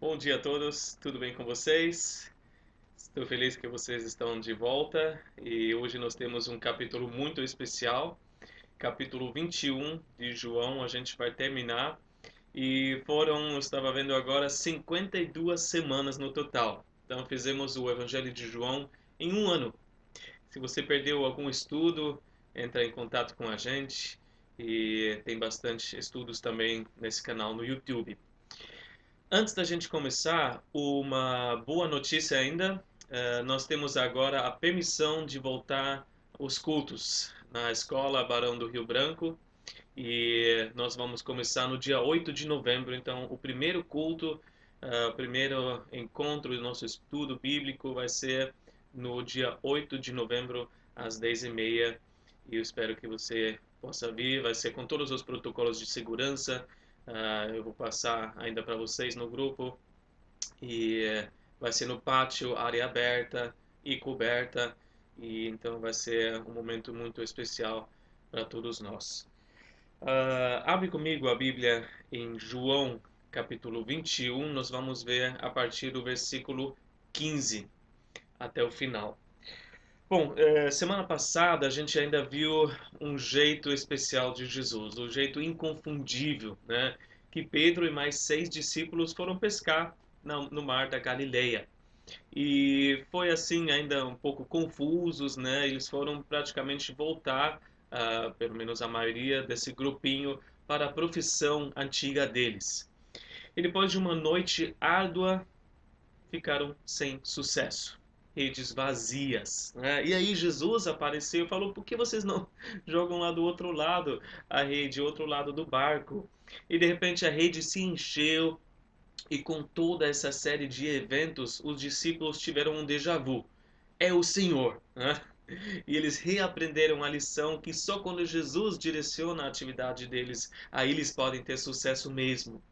Bom dia a todos, tudo bem com vocês? Estou feliz que vocês estão de volta e hoje nós temos um capítulo muito especial, capítulo 21 de João, a gente vai terminar e foram, eu estava vendo agora, 52 semanas no total. Então fizemos o Evangelho de João em um ano. Se você perdeu algum estudo, entra em contato com a gente e tem bastante estudos também nesse canal no YouTube. Antes da gente começar, uma boa notícia ainda. Uh, nós temos agora a permissão de voltar os cultos na Escola Barão do Rio Branco. E nós vamos começar no dia 8 de novembro. Então, o primeiro culto, uh, o primeiro encontro do nosso estudo bíblico vai ser no dia 8 de novembro, às 10h30. E eu espero que você possa vir. Vai ser com todos os protocolos de segurança Uh, eu vou passar ainda para vocês no grupo e vai ser no pátio, área aberta e coberta e então vai ser um momento muito especial para todos nós. Uh, abre comigo a Bíblia em João capítulo 21, nós vamos ver a partir do versículo 15 até o final. Bom, é, semana passada a gente ainda viu um jeito especial de Jesus, o um jeito inconfundível, né? Que Pedro e mais seis discípulos foram pescar no mar da Galileia. E foi assim ainda um pouco confusos, né? Eles foram praticamente voltar, uh, pelo menos a maioria desse grupinho, para a profissão antiga deles. E depois de uma noite árdua, ficaram sem sucesso redes vazias. Né? E aí Jesus apareceu e falou: por que vocês não jogam lá do outro lado a rede, outro lado do barco? E de repente a rede se encheu e com toda essa série de eventos, os discípulos tiveram um déjà vu. É o Senhor. Né? E eles reaprenderam a lição que só quando Jesus direciona a atividade deles, aí eles podem ter sucesso mesmo.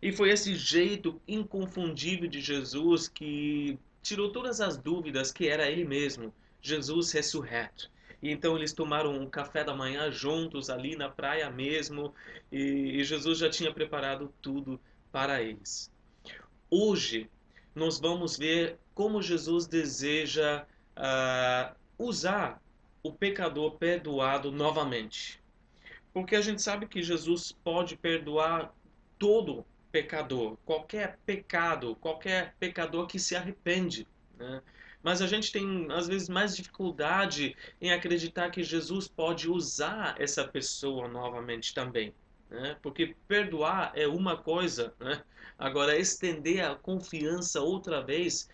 E foi esse jeito inconfundível de Jesus que tirou todas as dúvidas que era ele mesmo, Jesus ressurreto. E então eles tomaram um café da manhã juntos ali na praia mesmo, e, Jesus já tinha preparado tudo para eles. Hoje nós vamos ver como Jesus deseja uh, usar o pecador perdoado novamente. Porque a gente sabe que Jesus pode perdoar todo pecador, qualquer pecado, qualquer pecador que se arrepende. Né? Mas a gente tem, às vezes, mais dificuldade em acreditar que Jesus pode usar essa pessoa novamente também. Né? Porque perdoar é uma coisa, né? agora estender a confiança outra vez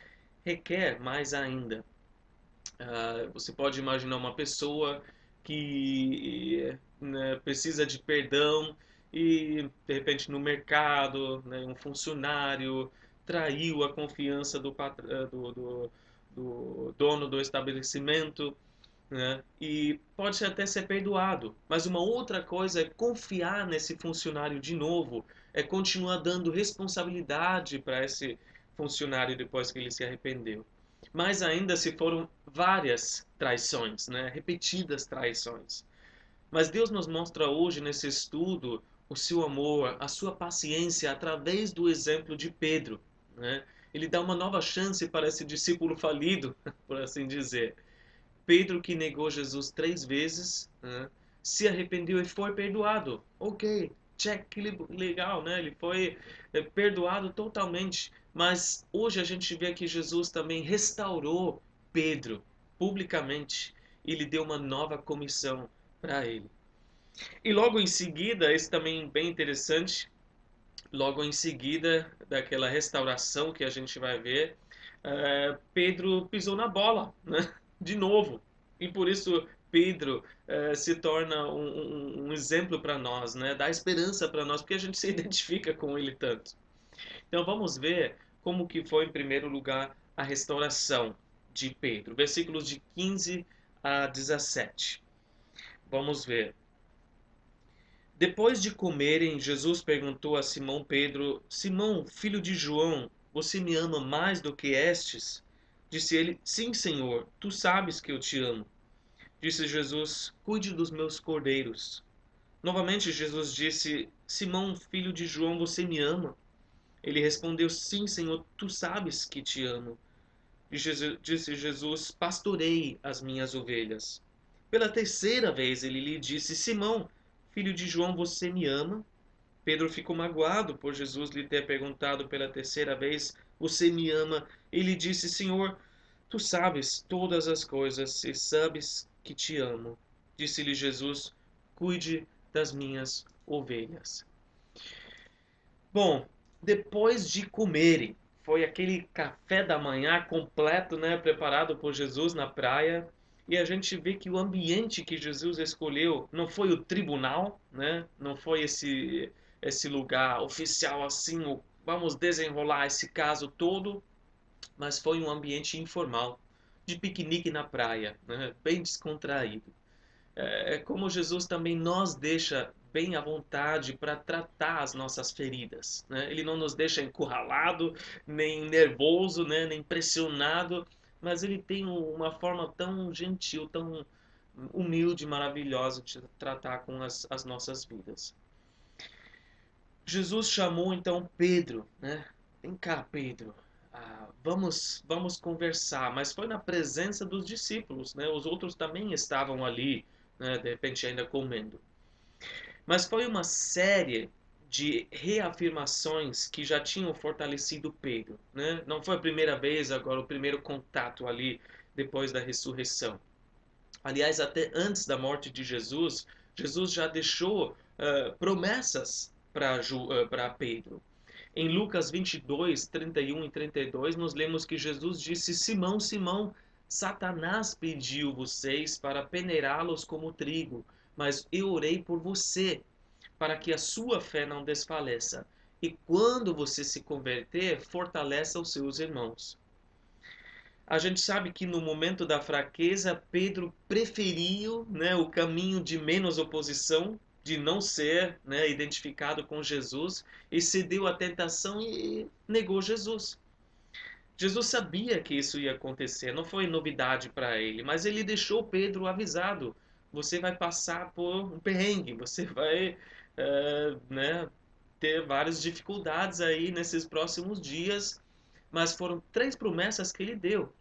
requer mais ainda. Uh, você pode imaginar uma pessoa que né, precisa de perdão e de repente no mercado, né, um funcionário traiu a confiança do, eh, do, do, do dono do estabelecimento, né, e pode até ser perdoado. Mas uma outra coisa é confiar nesse funcionário de novo, é continuar dando responsabilidade para esse funcionário depois que ele se arrependeu. Mais ainda se foram várias traições, né, repetidas traições. Mas Deus nos mostra hoje nesse estudo o seu amor, a sua paciência através do exemplo de Pedro. Né? Ele dá uma nova chance para esse discípulo falido, por assim dizer. Pedro, que negou Jesus três vezes, né? se arrependeu e foi perdoado. Ok, check, legal, né? Ele foi é, perdoado totalmente. Mas hoje a gente vê que Jesus também restaurou Pedro publicamente e lhe deu uma nova comissão para ele. E logo em seguida, esse também bem interessante, logo em seguida daquela restauração que a gente vai ver, uh, Pedro pisou na bola, né? de novo. E por isso Pedro uh, se torna um, um, um exemplo para nós, né? dá esperança para nós, porque a gente se identifica com ele tanto. Então vamos ver como que foi em primeiro lugar a restauração de Pedro. Versículos de 15 a 17. Vamos ver. Depois de comerem, Jesus perguntou a Simão Pedro: Simão, filho de João, você me ama mais do que estes? Disse ele: Sim, Senhor, tu sabes que eu te amo. Disse Jesus: Cuide dos meus cordeiros. Novamente Jesus disse: Simão, filho de João, você me ama? Ele respondeu: Sim, Senhor, tu sabes que te amo. Disse Jesus: Pastorei as minhas ovelhas. Pela terceira vez ele lhe disse: Simão, filho de João, você me ama? Pedro ficou magoado por Jesus lhe ter perguntado pela terceira vez: Você me ama? Ele disse: Senhor, tu sabes todas as coisas e sabes que te amo. Disse-lhe Jesus: Cuide das minhas ovelhas. Bom, depois de comerem, foi aquele café da manhã completo, né, preparado por Jesus na praia. E a gente vê que o ambiente que Jesus escolheu não foi o tribunal, né? Não foi esse esse lugar oficial assim, vamos desenrolar esse caso todo, mas foi um ambiente informal, de piquenique na praia, né? bem descontraído. É, é como Jesus também nos deixa bem à vontade para tratar as nossas feridas. Né? Ele não nos deixa encurralado, nem nervoso, né? nem pressionado, mas ele tem uma forma tão gentil, tão humilde, maravilhosa de tratar com as, as nossas vidas. Jesus chamou então Pedro, né? Vem cá, Pedro. Ah, vamos, vamos conversar. Mas foi na presença dos discípulos, né? Os outros também estavam ali, né? De repente ainda comendo. Mas foi uma série de reafirmações que já tinham fortalecido Pedro. Né? Não foi a primeira vez, agora, o primeiro contato ali depois da ressurreição. Aliás, até antes da morte de Jesus, Jesus já deixou uh, promessas para uh, Pedro. Em Lucas 22, 31 e 32, nós lemos que Jesus disse: Simão, Simão, Satanás pediu vocês para peneirá-los como trigo mas eu orei por você, para que a sua fé não desfaleça. E quando você se converter, fortaleça os seus irmãos. A gente sabe que no momento da fraqueza, Pedro preferiu né, o caminho de menos oposição, de não ser né, identificado com Jesus, e cedeu à tentação e negou Jesus. Jesus sabia que isso ia acontecer, não foi novidade para ele, mas ele deixou Pedro avisado você vai passar por um perrengue, você vai uh, né, ter várias dificuldades aí nesses próximos dias, mas foram três promessas que ele deu.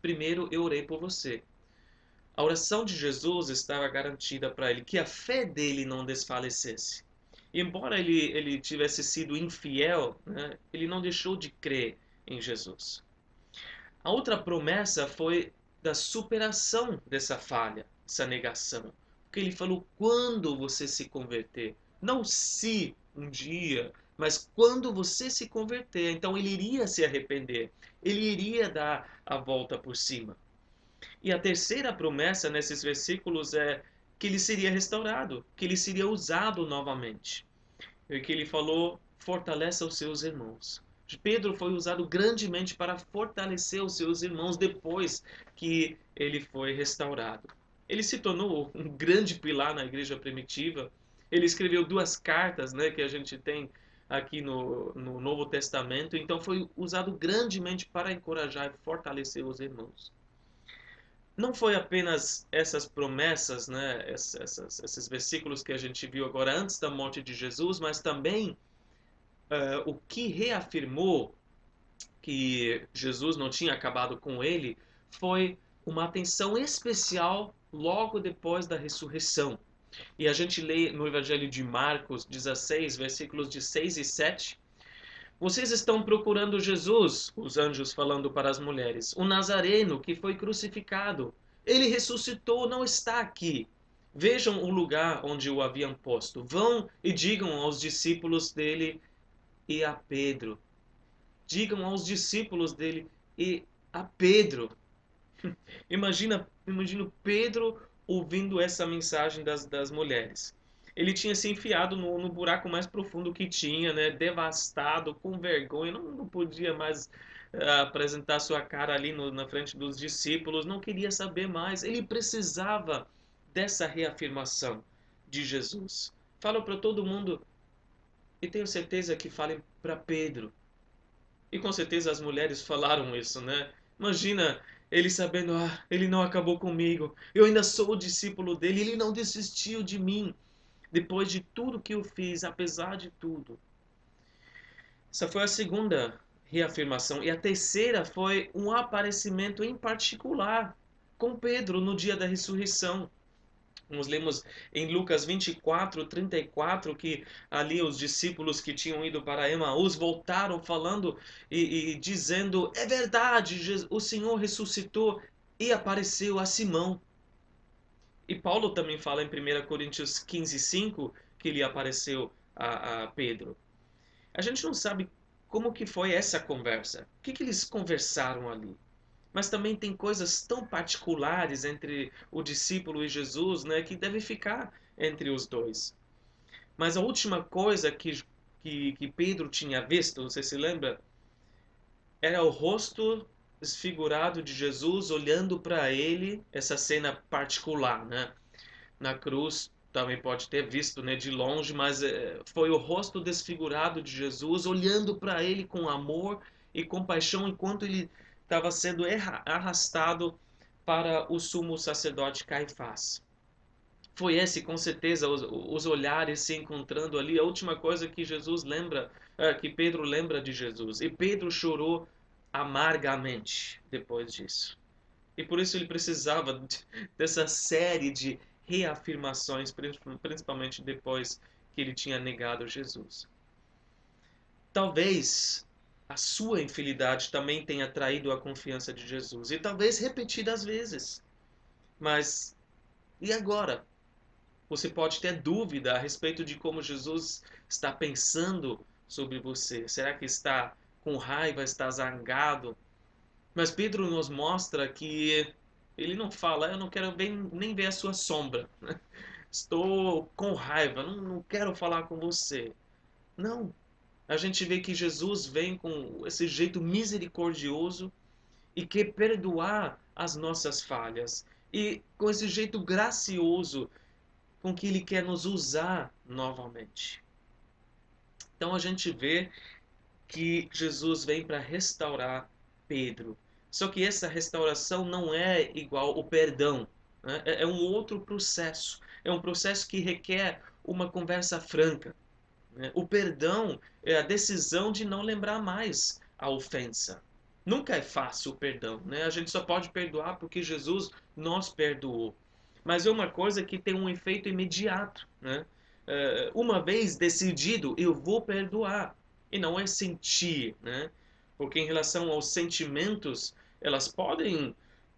Primeiro, eu orei por você. A oração de Jesus estava garantida para ele que a fé dele não desfalecesse. E embora ele, ele tivesse sido infiel, né, ele não deixou de crer em Jesus. A outra promessa foi da superação dessa falha essa negação. Porque ele falou quando você se converter, não se um dia, mas quando você se converter. Então ele iria se arrepender, ele iria dar a volta por cima. E a terceira promessa nesses versículos é que ele seria restaurado, que ele seria usado novamente. E que ele falou: fortaleça os seus irmãos. Pedro foi usado grandemente para fortalecer os seus irmãos depois que ele foi restaurado. Ele se tornou um grande pilar na igreja primitiva. Ele escreveu duas cartas, né, que a gente tem aqui no, no Novo Testamento. Então foi usado grandemente para encorajar e fortalecer os irmãos. Não foi apenas essas promessas, né, essas, esses versículos que a gente viu agora antes da morte de Jesus, mas também uh, o que reafirmou que Jesus não tinha acabado com ele foi uma atenção especial logo depois da ressurreição. E a gente lê no Evangelho de Marcos 16, versículos de 6 e 7. Vocês estão procurando Jesus, os anjos falando para as mulheres, o Nazareno que foi crucificado. Ele ressuscitou, não está aqui. Vejam o lugar onde o haviam posto. Vão e digam aos discípulos dele e a Pedro. Digam aos discípulos dele e a Pedro. Imagina imagino Pedro ouvindo essa mensagem das, das mulheres. Ele tinha se enfiado no, no buraco mais profundo que tinha, né? devastado, com vergonha, não, não podia mais uh, apresentar sua cara ali no, na frente dos discípulos, não queria saber mais. Ele precisava dessa reafirmação de Jesus. Fala para todo mundo, e tenho certeza que falem para Pedro. E com certeza as mulheres falaram isso, né? Imagina ele sabendo, ah, ele não acabou comigo, eu ainda sou o discípulo dele, ele não desistiu de mim, depois de tudo que eu fiz, apesar de tudo. Essa foi a segunda reafirmação. E a terceira foi um aparecimento em particular com Pedro no dia da ressurreição. Nós lemos em Lucas 24, 34, que ali os discípulos que tinham ido para Emaús voltaram falando e, e dizendo: É verdade, o Senhor ressuscitou e apareceu a Simão. E Paulo também fala em 1 Coríntios 15, 5 que ele apareceu a, a Pedro. A gente não sabe como que foi essa conversa. O que, que eles conversaram ali? Mas também tem coisas tão particulares entre o discípulo e Jesus, né, que deve ficar entre os dois. Mas a última coisa que, que, que Pedro tinha visto, você se lembra? Era o rosto desfigurado de Jesus olhando para ele, essa cena particular, né? Na cruz, também pode ter visto né, de longe, mas é, foi o rosto desfigurado de Jesus olhando para ele com amor e compaixão enquanto ele estava sendo arrastado para o sumo sacerdote Caifás. Foi esse, com certeza, os, os olhares se encontrando ali. A última coisa que Jesus lembra, é, que Pedro lembra de Jesus. E Pedro chorou amargamente depois disso. E por isso ele precisava dessa série de reafirmações, principalmente depois que ele tinha negado Jesus. Talvez a sua infidelidade também tenha traído a confiança de Jesus, e talvez repetidas vezes. Mas e agora? Você pode ter dúvida a respeito de como Jesus está pensando sobre você. Será que está com raiva, está zangado? Mas Pedro nos mostra que ele não fala, eu não quero nem ver a sua sombra. Estou com raiva, não, não quero falar com você. Não. A gente vê que Jesus vem com esse jeito misericordioso e quer perdoar as nossas falhas. E com esse jeito gracioso com que ele quer nos usar novamente. Então a gente vê que Jesus vem para restaurar Pedro. Só que essa restauração não é igual o perdão. Né? É, é um outro processo. É um processo que requer uma conversa franca. Né? O perdão é a decisão de não lembrar mais a ofensa. Nunca é fácil o perdão. Né? A gente só pode perdoar porque Jesus nos perdoou. Mas é uma coisa que tem um efeito imediato. Né? É, uma vez decidido, eu vou perdoar. E não é sentir. Né? Porque em relação aos sentimentos, elas podem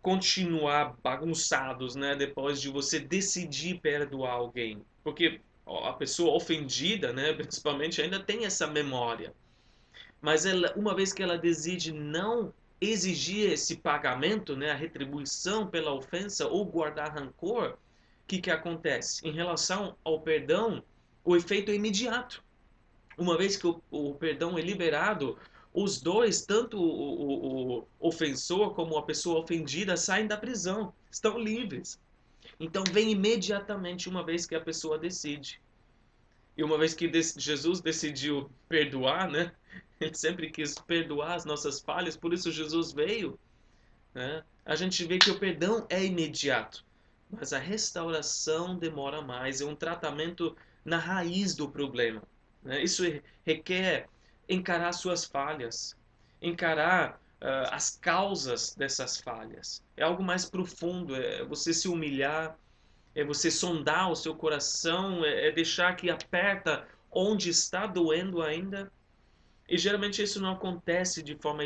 continuar bagunçados, né, depois de você decidir perdoar alguém, porque a pessoa ofendida, né, principalmente ainda tem essa memória. Mas ela, uma vez que ela decide não exigir esse pagamento, né, a retribuição pela ofensa ou guardar rancor, o que que acontece? Em relação ao perdão, o efeito é imediato. Uma vez que o, o perdão é liberado, os dois, tanto o, o, o, ofensor como a pessoa ofendida, saem da prisão, estão livres. Então vem imediatamente uma vez que a pessoa decide. E uma vez que Jesus decidiu perdoar, né? Ele sempre quis perdoar as nossas falhas, por isso Jesus veio. Né? A gente vê que o perdão é imediato, mas a restauração demora mais. É um tratamento na raiz do problema. Né? Isso requer encarar suas falhas, encarar uh, as causas dessas falhas. É algo mais profundo, é você se humilhar, é você sondar o seu coração, é, é deixar que aperta onde está doendo ainda. E geralmente isso não acontece de forma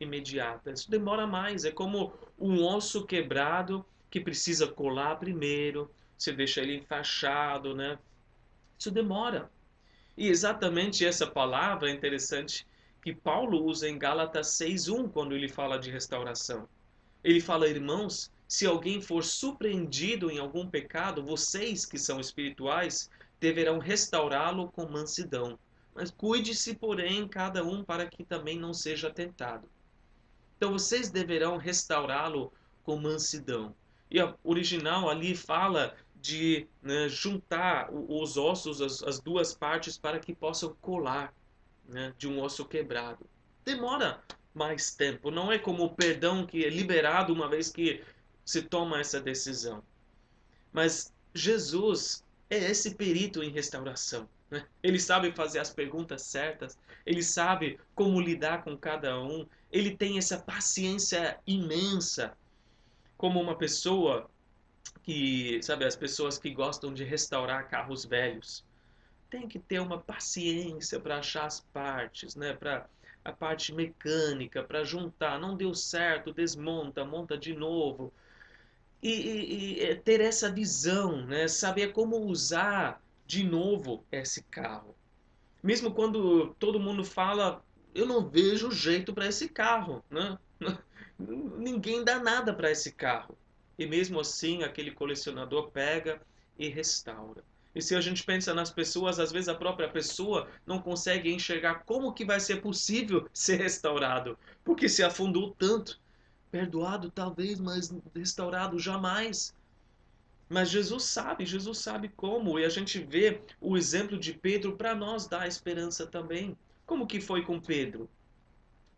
imediata. Isso demora mais. É como um osso quebrado que precisa colar primeiro. Você deixa ele enfaixado, né? Isso demora. E exatamente essa palavra é interessante que Paulo usa em Gálatas 6:1 quando ele fala de restauração. Ele fala: "Irmãos, se alguém for surpreendido em algum pecado, vocês que são espirituais deverão restaurá-lo com mansidão. Mas cuide-se, porém, cada um para que também não seja tentado." Então vocês deverão restaurá-lo com mansidão. E o original ali fala de né, juntar os ossos, as, as, duas partes, para que possam colar né, de um osso quebrado. Demora mais tempo, não é como o perdão que é liberado uma vez que se toma essa decisão. Mas Jesus é esse perito em restauração. Né? Ele sabe fazer as perguntas certas, ele sabe como lidar com cada um, ele tem essa paciência imensa, como uma pessoa que, sabe, as pessoas que gostam de restaurar carros velhos. Tem que ter uma paciência para achar as partes, né? Para a parte mecânica, para juntar. Não deu certo, desmonta, monta de novo. E, e, e, é ter essa visão, né? saber como usar de novo esse carro. Mesmo quando todo mundo fala, eu não vejo jeito para esse carro, né? ninguém dá nada para esse carro. E mesmo assim, aquele colecionador pega e restaura. E se a gente pensa nas pessoas, às vezes a própria pessoa não consegue enxergar como que vai ser possível ser restaurado, porque se afundou tanto. Perdoado talvez, mas restaurado jamais. Mas Jesus sabe, Jesus sabe como, e a gente vê o exemplo de Pedro para nós dar esperança também. Como que foi com Pedro?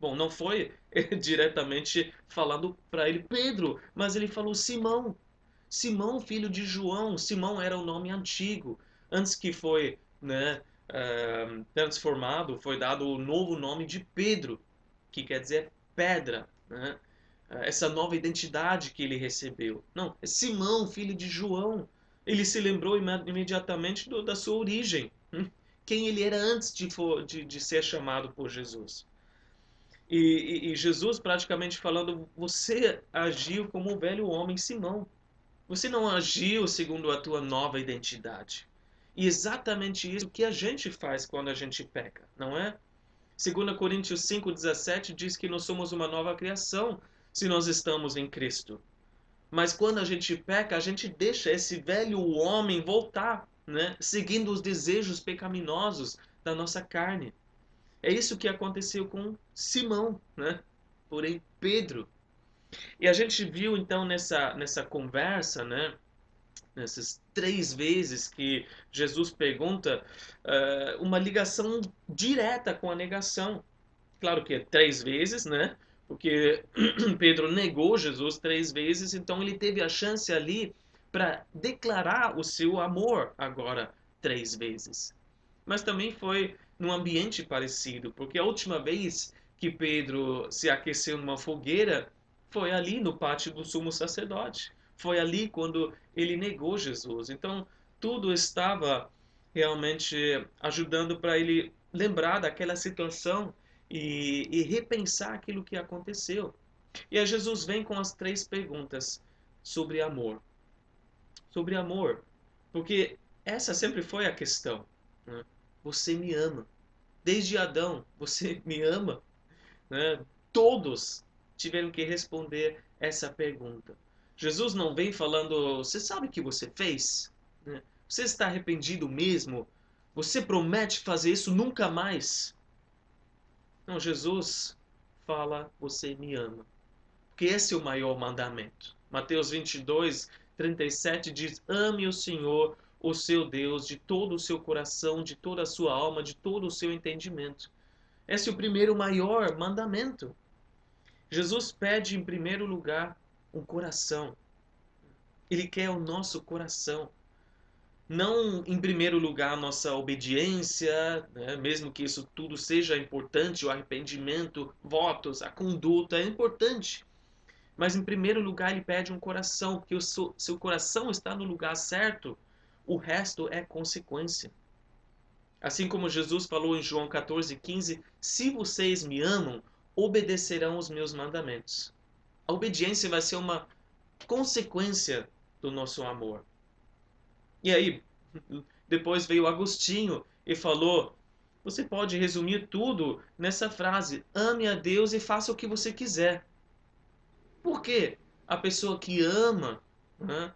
Bom, não foi diretamente falando para ele Pedro, mas ele falou Simão. Simão, filho de João. Simão era o nome antigo. Antes que foi né, uh, transformado, foi dado o novo nome de Pedro, que quer dizer pedra. Né? Essa nova identidade que ele recebeu. Não, é Simão, filho de João. Ele se lembrou imediatamente do, da sua origem. Hum? Quem ele era antes de, for, de, de ser chamado por Jesus. E, e, e, Jesus praticamente falando, você agiu como um velho homem Simão. Você não agiu segundo a tua nova identidade. E exatamente isso que a gente faz quando a gente peca, não é? 2 Coríntios 5,17 diz que nós somos uma nova criação se nós estamos em Cristo. Mas quando a gente peca, a gente deixa esse velho homem voltar, né? seguindo os desejos pecaminosos da nossa carne. É isso que aconteceu com Simão, né? Porém, Pedro. E a gente viu então nessa, nessa conversa, né? Nessas três vezes que Jesus pergunta, uh, uma ligação direta com a negação. Claro que é três vezes, né? Porque Pedro negou Jesus três vezes, então ele teve a chance ali para declarar o seu amor agora três vezes. Mas também foi num ambiente parecido, porque a última vez que Pedro se aqueceu numa fogueira foi ali no pátio do sumo sacerdote. Foi ali quando ele negou Jesus. Então, tudo estava realmente ajudando para ele lembrar daquela situação e, e, repensar aquilo que aconteceu. E aí Jesus vem com as três perguntas sobre amor. Sobre amor. Porque essa sempre foi a questão. Né? Você me ama. Desde Adão, você me ama? Né? Todos tiveram que responder essa pergunta. Jesus não vem falando, você sabe o que você fez? Né? Você está arrependido mesmo? Você promete fazer isso nunca mais? Não, Jesus fala, você me ama. Porque esse é o maior mandamento. Mateus 22, 37 diz: Ame o Senhor o seu Deus de todo o seu coração, de toda a sua alma, de todo o seu entendimento. Esse é o primeiro maior mandamento. Jesus pede em primeiro lugar um coração. Ele quer o nosso coração. Não em primeiro lugar a nossa obediência, né? mesmo que isso tudo seja importante, o arrependimento, votos, a conduta é importante. Mas em primeiro lugar ele pede um coração, porque o seu, seu coração está no lugar certo o resto é consequência. Assim como Jesus falou em João 14,15: Se vocês me amam, obedecerão os meus mandamentos. A obediência vai ser uma consequência do nosso amor. E aí, depois veio Agostinho e falou: você pode resumir tudo nessa frase: ame a Deus e faça o que você quiser. Por quê? A pessoa que ama né,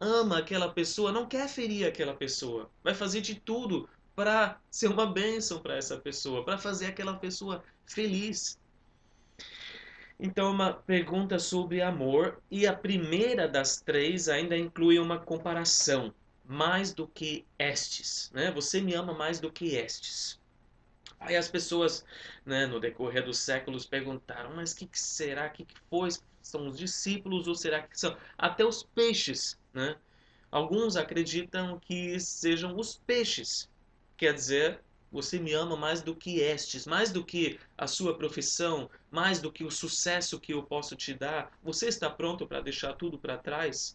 ama aquela pessoa, não quer ferir aquela pessoa. Vai fazer de tudo para ser uma bênção para essa pessoa, para fazer aquela pessoa feliz. Então, uma pergunta sobre amor, e a primeira das três ainda inclui uma comparação. Mais do que estes, né? Você me ama mais do que estes. Aí as pessoas, né, no decorrer dos séculos, perguntaram: mas o que, que, será? O que, que foi? São os discípulos ou será que são até os peixes? Né? Alguns acreditam que sejam os peixes quer dizer você me ama mais do que estes, mais do que a sua profissão, mais do que o sucesso que eu posso te dar. Você está pronto para deixar tudo para trás?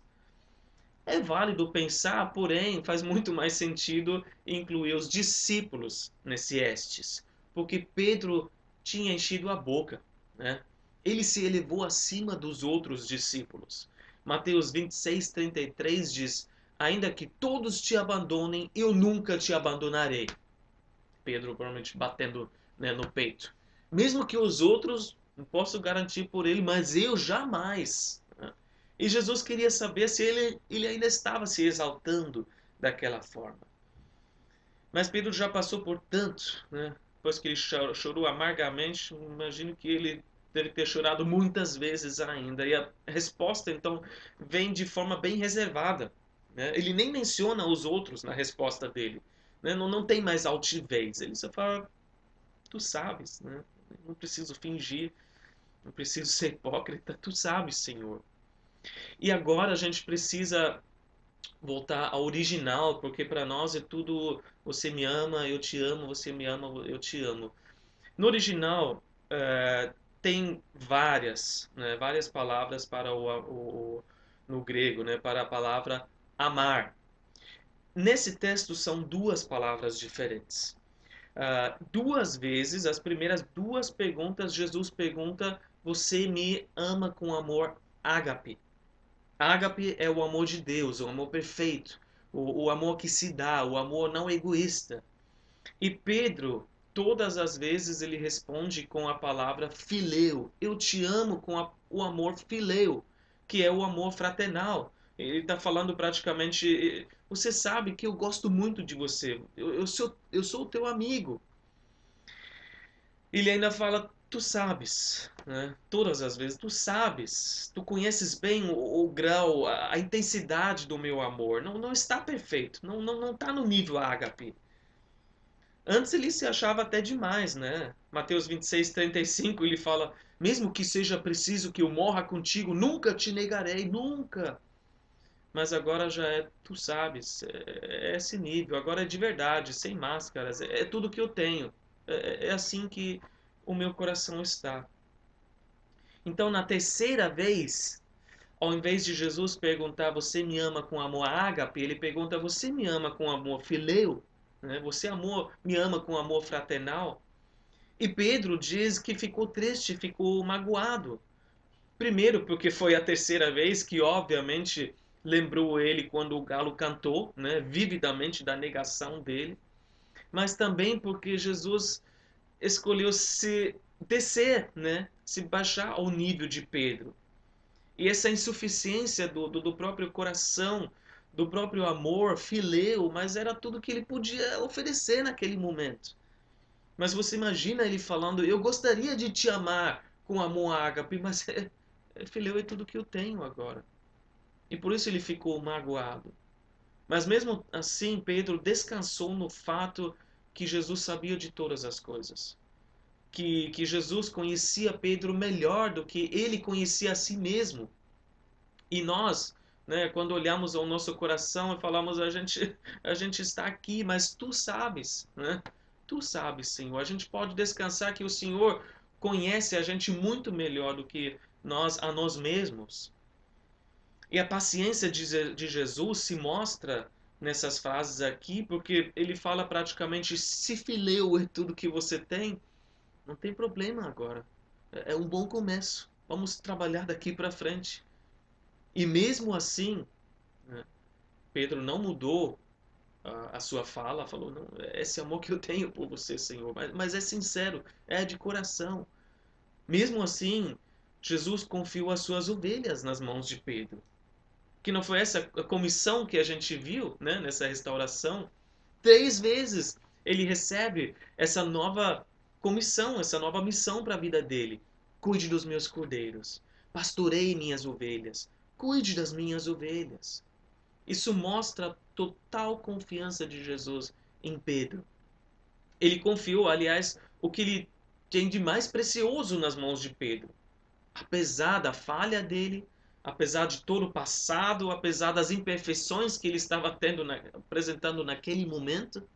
É válido pensar, porém, faz muito mais sentido incluir os discípulos nesse estes, porque Pedro tinha enchido a boca, né? Ele se elevou acima dos outros discípulos. Mateus 26, 33 diz: Ainda que todos te abandonem, eu nunca te abandonarei. Pedro provavelmente batendo né, no peito. Mesmo que os outros, não posso garantir por ele, mas eu jamais. Né? E Jesus queria saber se ele, ele ainda estava se exaltando daquela forma. Mas Pedro já passou por tanto, né? depois que ele chorou, chorou amargamente, imagino que ele deve ter chorado muitas vezes ainda. E a resposta, então, vem de forma bem reservada. Né? Ele nem menciona os outros na resposta dele. Né? Não, não tem mais altivez. Ele só fala, tu sabes, né? não preciso fingir, não preciso ser hipócrita, tu sabes, Senhor. E agora a gente precisa voltar ao original, porque para nós é tudo você me ama, eu te amo, você me ama, eu te amo. No original uh, tem várias, né, várias palavras para o, o, no grego, né, para a palavra amar. Nesse texto são duas palavras diferentes. Uh, duas vezes, as primeiras duas perguntas, Jesus pergunta: Você me ama com amor ágape? Ágape é o amor de Deus, o amor perfeito, o, o amor que se dá, o amor não egoísta. E Pedro, todas as vezes, ele responde com a palavra fileu. Eu te amo com a, o amor fileu, que é o amor fraternal. Ele está falando praticamente: você sabe que eu gosto muito de você, eu, eu, sou, eu sou o teu amigo. Ele ainda fala: tu sabes, né? todas as vezes, tu sabes, tu conheces bem o, o grau, a, a, intensidade do meu amor. Não, não está perfeito, não está não, não tá no nível ágape. Antes ele se achava até demais, né? Mateus 26, 35, ele fala: Mesmo que seja preciso que eu morra contigo, nunca te negarei, nunca mas agora já é, tu sabes, é, é esse nível, agora é de verdade, sem máscaras, é, é tudo que eu tenho. É, é, assim que o meu coração está. Então, na terceira vez, ao invés de Jesus perguntar, você me ama com amor ágape, ele pergunta, você me ama com amor fileu? Né? Você amor, me ama com amor fraternal? E Pedro diz que ficou triste, ficou magoado. Primeiro, porque foi a terceira vez que, obviamente, lembrou ele quando o galo cantou, né, vividamente da negação dele, mas também porque Jesus escolheu se descer, né, se baixar ao nível de Pedro. E essa insuficiência do, do, do próprio coração, do próprio amor, fileu, mas era tudo que ele podia oferecer naquele momento. Mas você imagina ele falando: Eu gostaria de te amar com amor ágape, mas é, é, fileu é tudo que eu tenho agora. E por isso ele ficou magoado. Mas mesmo assim, Pedro descansou no fato que Jesus sabia de todas as coisas. Que, que Jesus conhecia Pedro melhor do que ele conhecia a si mesmo. E nós, né, quando olhamos ao nosso coração e falamos, a gente, a gente está aqui, mas tu sabes, né? Tu sabes, Senhor. A gente pode descansar que o Senhor conhece a gente muito melhor do que nós a nós mesmos. E a paciência de, de Jesus se mostra nessas frases aqui, porque ele fala praticamente: se fileu é tudo que você tem, não tem problema agora. É, é um bom começo. Vamos trabalhar daqui para frente. E mesmo assim, né, Pedro não mudou a, a, sua fala, falou: não, esse amor que eu tenho por você, Senhor, mas, mas é sincero, é de coração. Mesmo assim, Jesus confiou as suas ovelhas nas mãos de Pedro que não foi essa comissão que a gente viu né, nessa restauração, três vezes ele recebe essa nova comissão, essa nova missão para a vida dele. Cuide dos meus cordeiros, pastorei minhas ovelhas, cuide das minhas ovelhas. Isso mostra a total confiança de Jesus em Pedro. Ele confiou, aliás, o que ele tem de mais precioso nas mãos de Pedro. Apesar da falha dele, apesar de todo o passado, apesar das imperfeições que ele estava tendo, na, apresentando naquele momento,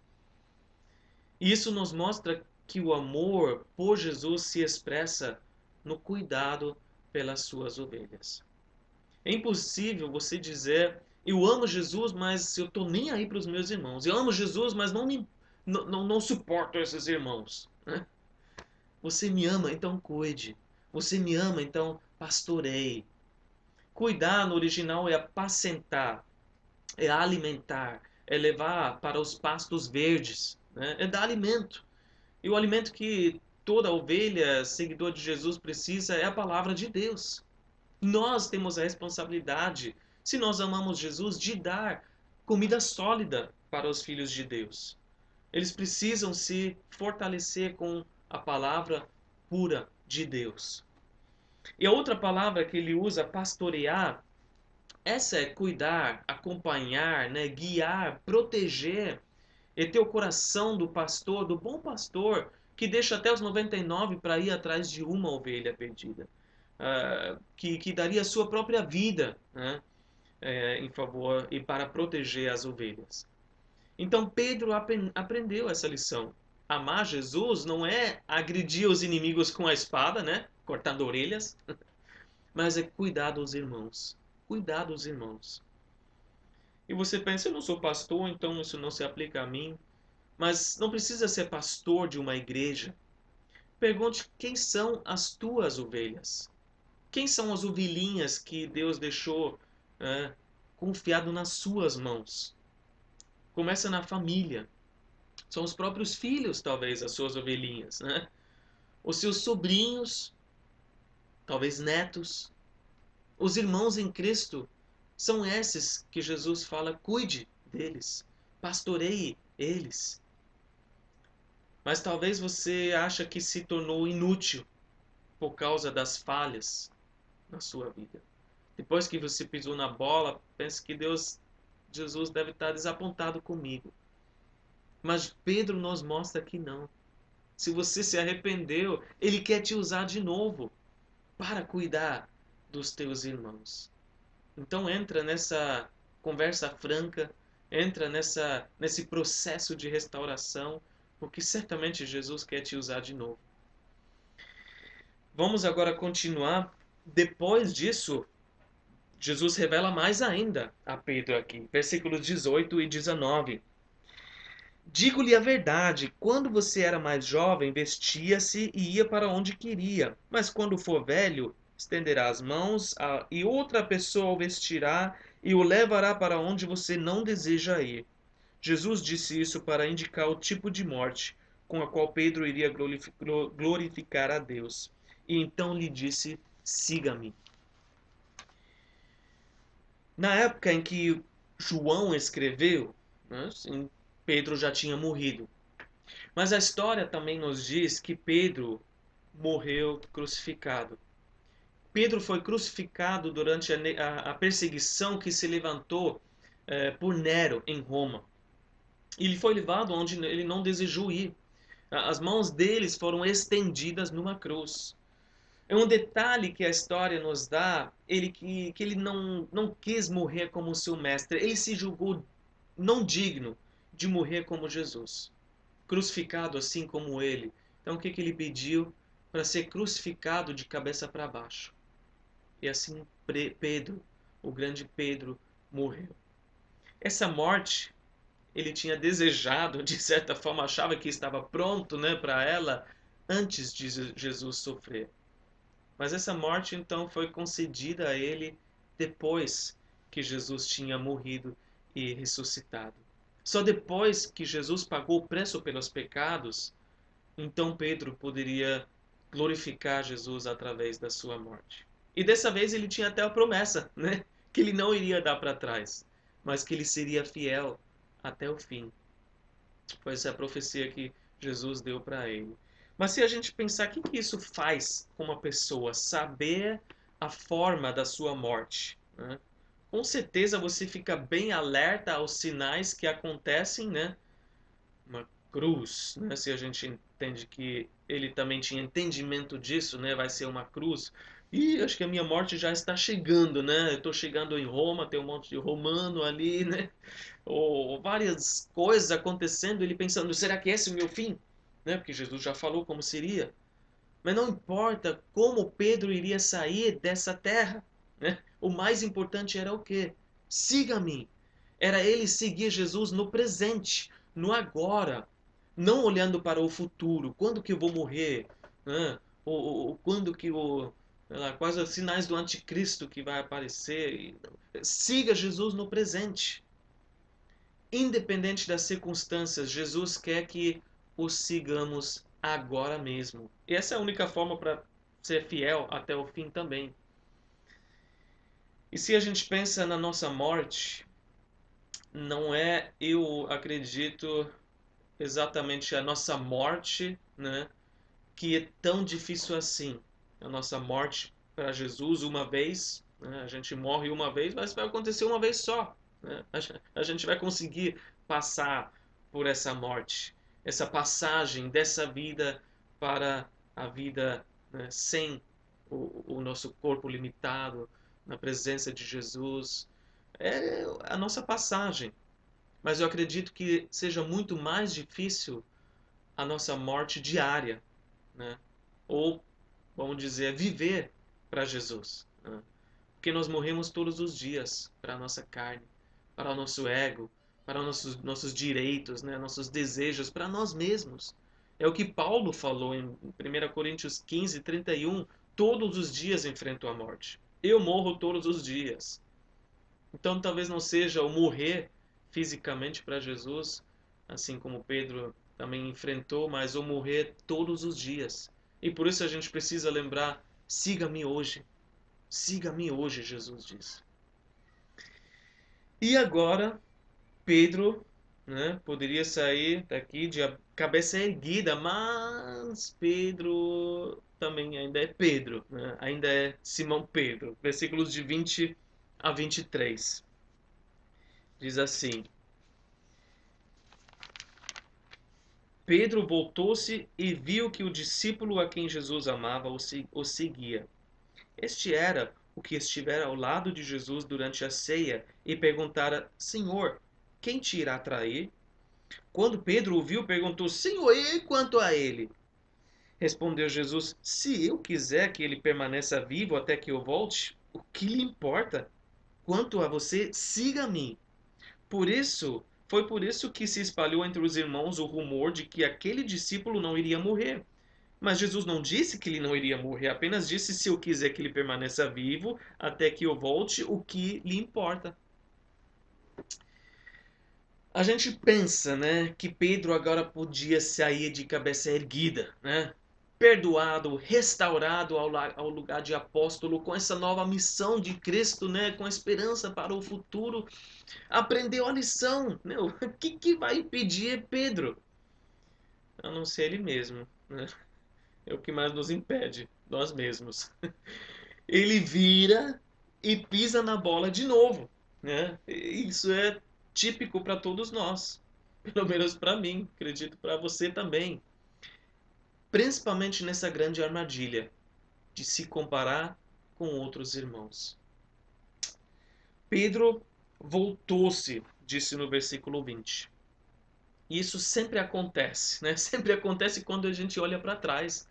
E isso nos mostra que o amor por Jesus se expressa no cuidado pelas suas ovelhas. É impossível você dizer eu amo Jesus, mas eu tô nem aí para os meus irmãos. Eu amo Jesus, mas não, me, não, não, não suporto esses irmãos. Né? Você me ama, então cuide. Você me ama, então pastoreie. Cuidar no original é apacentar, é alimentar, é levar para os pastos verdes, né? é dar alimento. E o alimento que toda ovelha, seguidor de Jesus, precisa é a palavra de Deus. Nós temos a responsabilidade, se nós amamos Jesus, de dar comida sólida para os filhos de Deus. Eles precisam se fortalecer com a palavra pura de Deus. E outra palavra que ele usa, pastorear, essa é cuidar, acompanhar, né, guiar, proteger. É ter o coração do pastor, do bom pastor, que deixa até os 99 para ir atrás de uma ovelha perdida. Uh, que, que daria a sua própria vida né, é, em favor e para proteger as ovelhas. Então Pedro aprendeu essa lição. Amar Jesus não é agredir os inimigos com a espada, né? Cortando orelhas, mas é cuidar dos irmãos. Cuidar dos irmãos. E você pensa, eu não sou pastor, então isso não se aplica a mim. Mas não precisa ser pastor de uma igreja. Pergunte quem são as tuas ovelhas. Quem são as ovelhinhas que Deus deixou é, confiado nas suas mãos? Começa na família. São os próprios filhos, talvez, as suas ovelhinhas, né? Os seus sobrinhos, talvez netos. Os irmãos em Cristo são esses que Jesus fala: cuide deles, pastoreie eles. Mas talvez você acha que se tornou inútil por causa das falhas na sua vida. Depois que você pisou na bola, pensa que Deus, Jesus deve estar desapontado comigo. Mas Pedro nos mostra que não. Se você se arrependeu, ele quer te usar de novo para cuidar dos teus irmãos. Então entra nessa conversa franca, entra nessa nesse processo de restauração, porque certamente Jesus quer te usar de novo. Vamos agora continuar. Depois disso, Jesus revela mais ainda a Pedro aqui, versículos 18 e 19. Digo-lhe a verdade: quando você era mais jovem, vestia-se e ia para onde queria. Mas quando for velho, estenderá as mãos a, e outra pessoa o vestirá e o levará para onde você não deseja ir. Jesus disse isso para indicar o tipo de morte com a qual Pedro iria glorificar a Deus. E então lhe disse: Siga-me. Na época em que João escreveu, né, Pedro já tinha morrido. Mas a história também nos diz que Pedro morreu crucificado. Pedro foi crucificado durante a, perseguição que se levantou eh, por Nero em Roma. Ele foi levado onde ele não desejou ir. As mãos deles foram estendidas numa cruz. É um detalhe que a história nos dá, ele que, que ele não, não quis morrer como seu mestre, ele se julgou não digno de morrer como Jesus, crucificado assim como ele. Então o que, que ele pediu? Para ser crucificado de cabeça para baixo. E assim Pedro, o grande Pedro, morreu. Essa morte ele tinha desejado, de certa forma achava que estava pronto né, para ela antes de Jesus sofrer. Mas essa morte então foi concedida a ele depois que Jesus tinha morrido e ressuscitado. Só depois que Jesus pagou o preço pelos pecados, então Pedro poderia glorificar Jesus através da sua morte. E dessa vez ele tinha até a promessa, né? Que ele não iria dar para trás, mas que ele seria fiel até o fim. Foi essa a profecia que Jesus deu para ele. Mas se a gente pensar, o que, que isso faz com uma pessoa? Saber a forma da sua morte. Né? Com certeza você fica bem alerta aos sinais que acontecem, né? Uma cruz, né? Se a gente entende que ele também tinha entendimento disso, né? Vai ser uma cruz. e acho que a minha morte já está chegando, né? Eu estou chegando em Roma, tem um monte de romano ali, né? Ou várias coisas acontecendo, ele pensando, será que esse é o meu fim? Né? Porque Jesus já falou como seria. Mas não importa como Pedro iria sair dessa terra, né? O mais importante era o quê? Siga-me. Era ele seguir Jesus no presente, no agora, não olhando para o futuro. Quando que eu vou morrer? Né? Ou, ou, quando que o quais os sinais do anticristo que vai aparecer? Siga Jesus no presente. Independente das circunstâncias, Jesus quer que o sigamos agora mesmo. E essa é a única forma para ser fiel até o fim também. E se a gente pensa na nossa morte, não é, eu acredito, exatamente a nossa morte, né, que é tão difícil assim. A nossa morte para Jesus uma vez, né, a gente morre uma vez, mas vai acontecer uma vez só. Né? A gente vai conseguir passar por essa morte, essa passagem dessa vida para a vida né, sem o, o nosso corpo limitado, na presença de Jesus. É a nossa passagem. Mas eu acredito que seja muito mais difícil a nossa morte diária, né? ou, vamos dizer, viver para Jesus. Né? Porque nós morremos todos os dias para a nossa carne, para o nosso ego, para nossos, nossos direitos, né? nossos desejos, para nós mesmos. É o que Paulo falou em 1 Coríntios 15, 31. Todos os dias enfrento a morte. Eu morro todos os dias. Então talvez não seja o morrer fisicamente para Jesus, assim como Pedro também enfrentou, mas o morrer todos os dias. E por isso a gente precisa lembrar: siga-me hoje. Siga-me hoje, Jesus diz. E agora, Pedro né, poderia sair daqui de cabeça erguida, mas Pedro também ainda é Pedro, né, ainda é Simão Pedro. Versículos de 20 a 23. Diz assim: Pedro voltou-se e viu que o discípulo a quem Jesus amava o seguia. Este era o que estivera ao lado de Jesus durante a ceia e perguntara: Senhor, quem te irá trair? Quando Pedro o viu, perguntou: Senhor, e quanto a ele? Respondeu Jesus: Se eu quiser que ele permaneça vivo até que eu volte, o que lhe importa? Quanto a você, siga-me. Por isso, foi por isso que se espalhou entre os irmãos o rumor de que aquele discípulo não iria morrer. Mas Jesus não disse que ele não iria morrer, apenas disse: se eu quiser que ele permaneça vivo até que eu volte, o que lhe importa. A gente pensa, né, que Pedro agora podia sair de cabeça erguida, né? perdoado, restaurado ao, ao, lugar de apóstolo, com essa nova missão de Cristo, né? com esperança para o futuro. Aprendeu a lição. Meu, o que, que vai impedir Pedro? A não ser ele mesmo. Né? É o que mais nos impede, nós mesmos. Ele vira e pisa na bola de novo. Né? Isso é típico para todos nós. Pelo menos para mim, acredito para você também principalmente nessa grande armadilha de se comparar com outros irmãos. Pedro voltou-se, disse no versículo 20. E isso sempre acontece, né? Sempre acontece quando a gente olha para trás.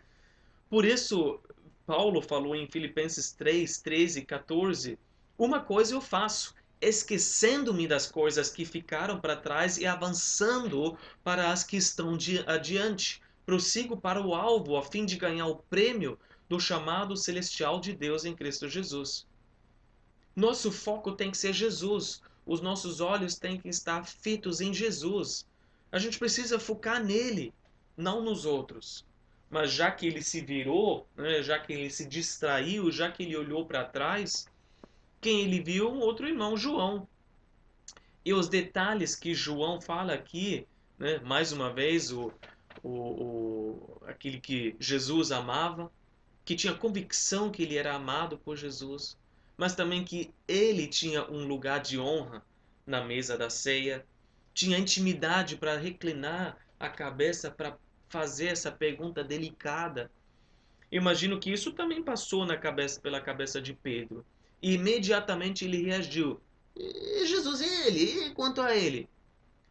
Por isso, Paulo falou em Filipenses 3, 13 e 14: Uma coisa eu faço, esquecendo-me das coisas que ficaram para trás e avançando para as que estão adiante prossigo para o alvo a fim de ganhar o prêmio do chamado celestial de Deus em Cristo Jesus. Nosso foco tem que ser Jesus. Os nossos olhos têm que estar fitos em Jesus. A gente precisa focar nele, não nos outros. Mas já que ele se virou, né, já que ele se distraiu, já que ele olhou para trás, quem ele viu? Um outro irmão, João. E os detalhes que João fala aqui, né, mais uma vez, o, o, o, aquele que Jesus amava, que tinha convicção que ele era amado por Jesus, mas também que ele tinha um lugar de honra na mesa da ceia, tinha intimidade para reclinar a cabeça para fazer essa pergunta delicada. Imagino que isso também passou na cabeça, pela cabeça de Pedro. E imediatamente ele reagiu. Jesus, e ele? E quanto a ele?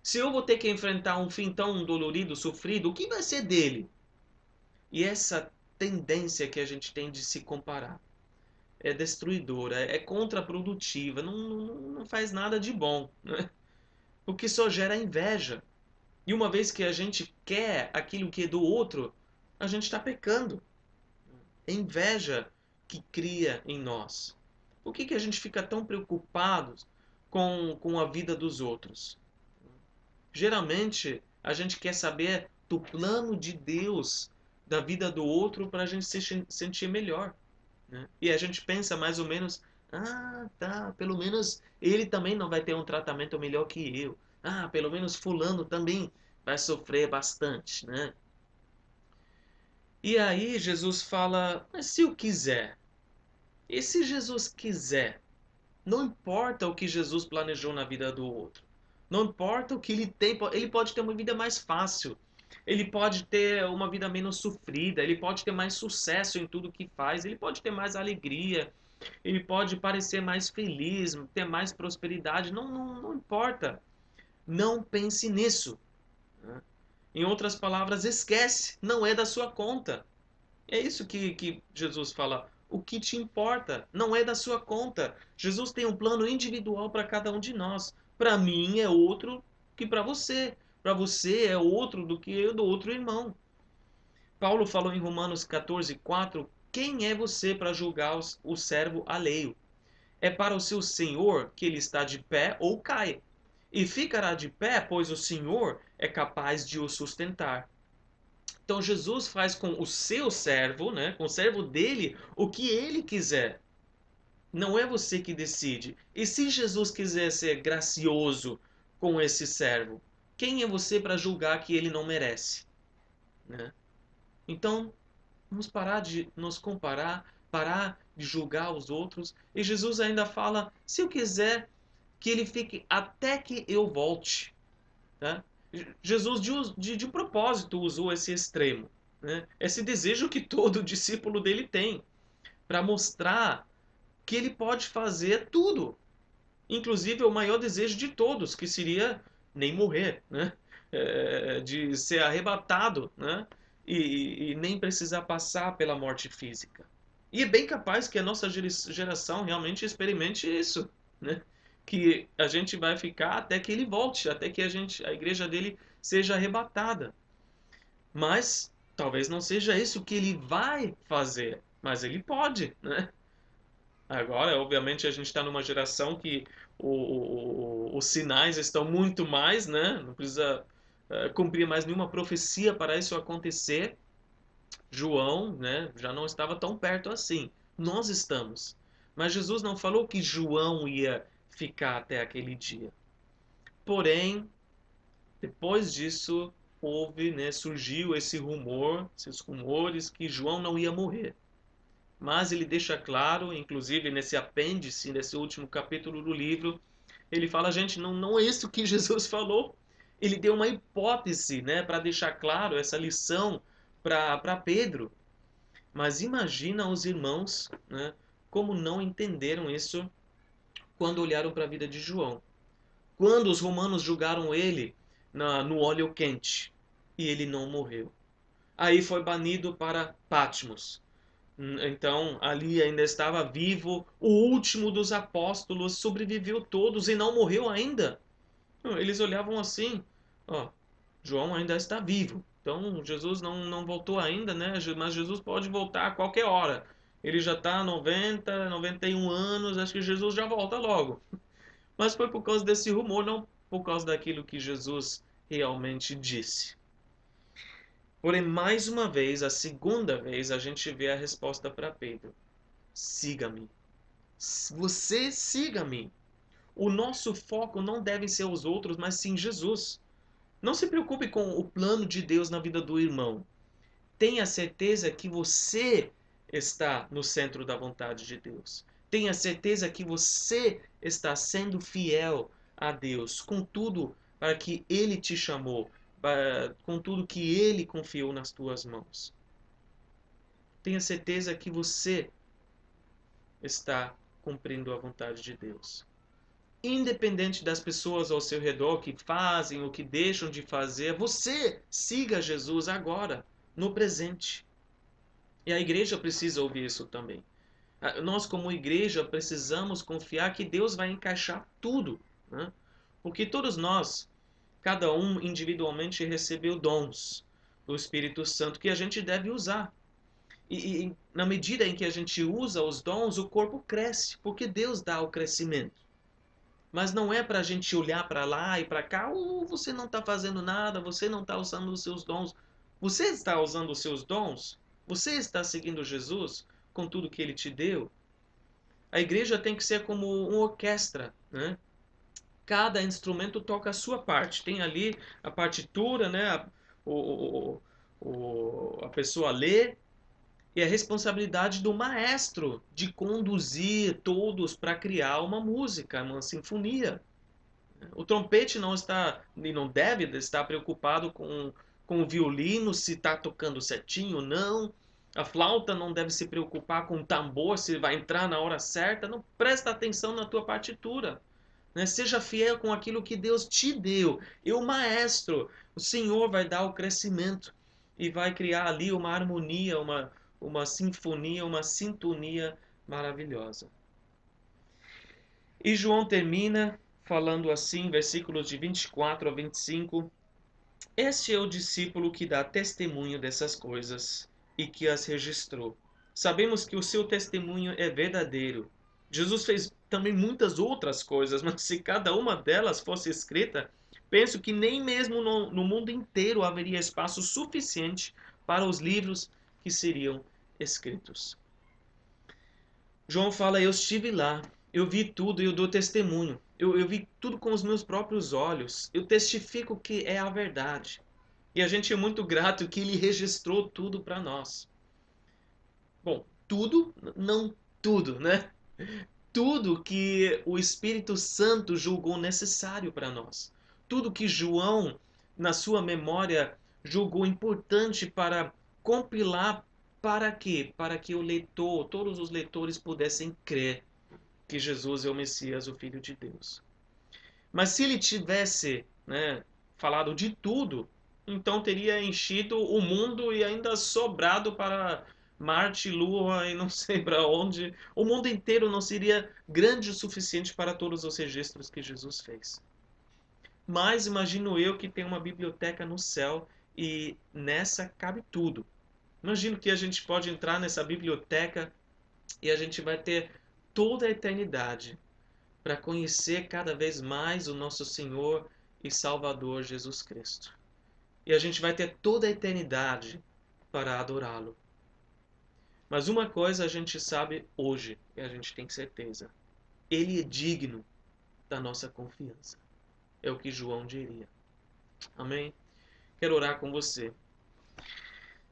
Se eu vou ter que enfrentar um fim tão dolorido, sofrido, o que vai ser dele? E essa tendência que a gente tem de se comparar é destruidora, é contraprodutiva, não, não, não faz nada de bom, né? porque só gera inveja. E uma vez que a gente quer aquilo que é do outro, a gente está pecando. É inveja que cria em nós. Por que, que a gente fica tão preocupado com, com a vida dos outros? Geralmente, a gente quer saber do plano de Deus da vida do outro para a gente se sentir melhor. Né? E a gente pensa mais ou menos, ah, tá, pelo menos ele também não vai ter um tratamento melhor que eu. Ah, pelo menos fulano também vai sofrer bastante, né? E aí Jesus fala, mas se eu quiser? E se Jesus quiser? Não importa o que Jesus planejou na vida do outro. Não importa o que ele tem, ele pode ter uma vida mais fácil. Ele pode ter uma vida menos sofrida, ele pode ter mais sucesso em tudo que faz, ele pode ter mais alegria, ele pode parecer mais feliz, ter mais prosperidade. Não, não, não importa. Não pense nisso. Né? Em outras palavras, esquece, não é da sua conta. É isso que, que Jesus fala. O que te importa não é da sua conta. Jesus tem um plano individual para cada um de nós. Para mim é outro que para você. Para você é outro do que do outro irmão. Paulo falou em Romanos 14, 4: Quem é você para julgar o servo alheio? É para o seu senhor que ele está de pé ou cai. E ficará de pé, pois o Senhor é capaz de o sustentar. Então Jesus faz com o seu servo, né, com o servo dele, o que ele quiser. Não é você que decide. E se Jesus quiser ser gracioso com esse servo, quem é você para julgar que ele não merece? Né? Então, vamos parar de nos comparar, parar de julgar os outros. E Jesus ainda fala: se eu quiser que ele fique até que eu volte. Tá? Jesus, de, de, de propósito, usou esse extremo. Né? Esse desejo que todo discípulo dele tem. Para mostrar que ele pode fazer tudo. Inclusive o maior desejo de todos, que seria nem morrer. Né? É, de ser arrebatado né? E, e, nem precisar passar pela morte física. E é bem capaz que a nossa geração realmente experimente isso. Né? Que a gente vai ficar até que ele volte, até que a gente, a igreja dele seja arrebatada. Mas talvez não seja isso que ele vai fazer, mas ele pode, né? Agora, obviamente, a gente está numa geração que o, o, os sinais estão muito mais, né? Não precisa uh, cumprir mais nenhuma profecia para isso acontecer. João, né? Já não estava tão perto assim. Nós estamos. Mas Jesus não falou que João ia ficar até aquele dia. Porém, depois disso, houve, né, surgiu esse rumor, esses rumores que João não ia morrer. Mas ele deixa claro, inclusive nesse apêndice, nesse último capítulo do livro, ele fala, gente, não, não é isso que Jesus falou. Ele deu uma hipótese, né, para deixar claro essa lição para Pedro. Mas imagina os irmãos, né, como não entenderam isso quando olharam para a vida de João. Quando os romanos julgaram ele na, no óleo quente e ele não morreu. Aí foi banido para Patmos. Então ali ainda estava vivo o último dos apóstolos, sobreviveu todos e não morreu ainda. Eles olhavam assim, ó, João ainda está vivo. Então Jesus não, não voltou ainda, né? Mas Jesus pode voltar a qualquer hora ele já está 90, 91 anos, acho que Jesus já volta logo. Mas foi por causa desse rumor, não por causa daquilo que Jesus realmente disse. Porém, mais uma vez, a segunda vez, a gente vê a resposta para Pedro: siga-me. Você siga-me. O nosso foco não deve ser os outros, mas sim Jesus. Não se preocupe com o plano de Deus na vida do irmão. Tenha certeza que você está no centro da vontade de Deus. Tenha certeza que você está sendo fiel a Deus com tudo para que Ele te chamou, com tudo que Ele confiou nas tuas mãos. tenha certeza que você está cumprindo a vontade de Deus. Independente das pessoas ao seu redor que fazem ou que deixam de fazer, você siga Jesus agora, no presente. E a igreja precisa ouvir isso também. Nós, como igreja, precisamos confiar que Deus vai encaixar tudo. Né? Porque todos nós, cada um individualmente, recebeu dons do Espírito Santo que a gente deve usar. E, e, na medida em que a gente usa os dons, o corpo cresce, porque Deus dá o crescimento. Mas não é para a gente olhar para lá e para cá, oh, você não está fazendo nada, você não está usando os seus dons. Você está usando os seus dons? Você está seguindo Jesus com tudo que ele te deu? A igreja tem que ser como uma orquestra, né? Cada instrumento toca a sua parte. Tem ali a partitura, né? A, o, o, a pessoa lê, e a responsabilidade do maestro de conduzir todos para criar uma música, uma sinfonia. O trompete não está e não deve estar preocupado com, com o violino se está tocando certinho ou não. A flauta não deve se preocupar com o tambor se vai entrar na hora certa. Não presta atenção na tua partitura. Né? Seja fiel com aquilo que Deus te deu. E o maestro, o Senhor vai dar o crescimento e vai criar ali uma harmonia, uma, uma sinfonia, uma sintonia maravilhosa. E João termina falando assim, versículos de 24 a 25. Este é o discípulo que dá testemunho dessas coisas e que as registrou. Sabemos que o seu testemunho é verdadeiro. Jesus fez também muitas outras coisas, mas se cada uma delas fosse escrita, penso que nem mesmo no, no mundo inteiro haveria espaço suficiente para os livros que seriam escritos. João fala: Eu estive lá, eu vi tudo e eu dou testemunho. Eu, eu vi tudo com os meus próprios olhos. Eu testifico que é a verdade. E a gente é muito grato que ele registrou tudo para nós. Bom, tudo, não tudo, né? Tudo que o Espírito Santo julgou necessário para nós. Tudo que João, na sua memória, julgou importante para compilar para quê? Para que o leitor, todos os leitores pudessem crer que Jesus é o Messias, o Filho de Deus. Mas se ele tivesse né, falado de tudo, então teria enchido o mundo e ainda sobrado para Marte, Lua e não sei para onde. O mundo inteiro não seria grande o suficiente para todos os registros que Jesus fez. Mas imagino eu que tem uma biblioteca no céu e nessa cabe tudo. Imagino que a gente pode entrar nessa biblioteca e a gente vai ter toda a eternidade para conhecer cada vez mais o nosso Senhor e Salvador Jesus Cristo. E a gente vai ter toda a eternidade para adorá-lo. Mas uma coisa a gente sabe hoje, e a gente tem certeza: Ele é digno da nossa confiança. É o que João diria. Amém? Quero orar com você.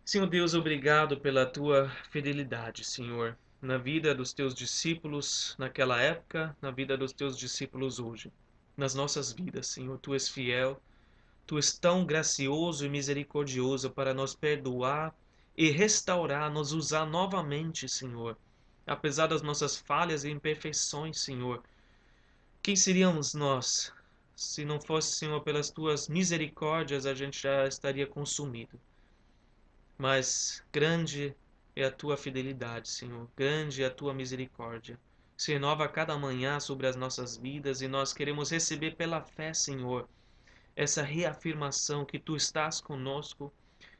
Senhor Deus, obrigado pela tua fidelidade, Senhor, na vida dos teus discípulos naquela época, na vida dos teus discípulos hoje, nas nossas vidas, Senhor. Tu és fiel, tu és tão gracioso e misericordioso para nos perdoar e restaurar, nos usar novamente, Senhor. Apesar das nossas falhas e imperfeições, Senhor. Quem seríamos nós? Se não fosse, Senhor, pelas tuas misericórdias, a gente já estaria consumido. Mas grande é a tua fidelidade, Senhor, grande é a tua misericórdia. Se renova cada manhã sobre as nossas vidas e nós queremos receber pela fé, Senhor, essa reafirmação que tu estás conosco,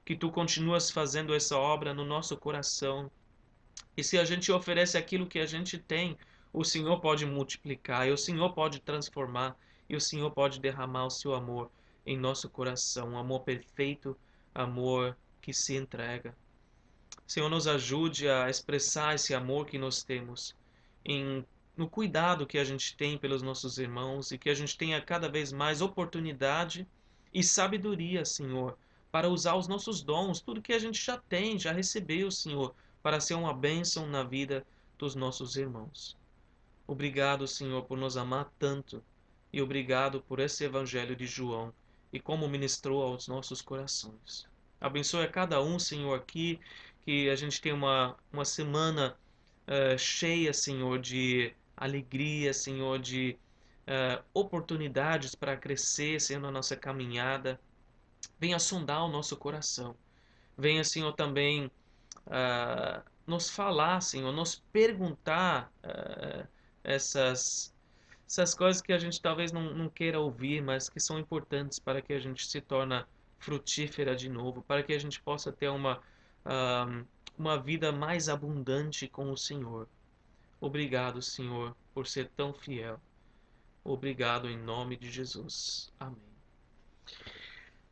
que tu continuas fazendo essa obra no nosso coração. E se a gente oferece aquilo que a gente tem, o Senhor pode multiplicar, e o Senhor pode transformar, e o Senhor pode derramar o seu amor em nosso coração, um amor perfeito, amor que se entrega. Senhor, nos ajude a expressar esse amor que nós temos em, no cuidado que a gente tem pelos nossos irmãos e que a gente tenha cada vez mais oportunidade e sabedoria, Senhor, para usar os nossos dons, tudo que a gente já tem, já recebeu, Senhor, para ser uma bênção na vida dos nossos irmãos. Obrigado, Senhor, por nos amar tanto e obrigado por esse Evangelho de João e como ministrou aos nossos corações. Abençoe a cada um, Senhor, aqui que a gente tenha uma, uma semana uh, cheia, Senhor, de alegria, Senhor, de uh, oportunidades para crescer, Senhor, na nossa caminhada. Venha sondar o nosso coração. Venha, Senhor, também uh, nos falar, Senhor, nos perguntar essas essas coisas que a gente talvez não, não queira ouvir, mas que são importantes para que a gente se torne frutífera de novo, para que a gente possa ter uma, uh, uma vida mais abundante com o Senhor. Obrigado, Senhor, por ser tão fiel. Obrigado em nome de Jesus. Amém.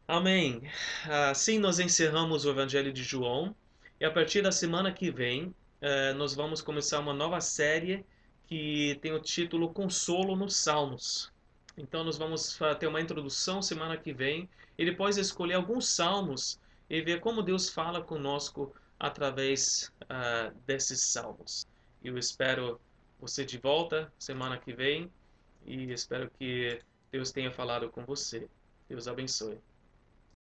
Amém. Assim nós encerramos o Evangelho de João. E a partir da semana que vem, uh, nós vamos começar uma nova série que tem o título Consolo nos Salmos. Então nós vamos ter uma introdução semana que vem e depois escolher alguns salmos e ver como Deus fala conosco através uh, desses salmos. Eu espero você de volta semana que vem e espero que Deus tenha falado com você. Deus abençoe.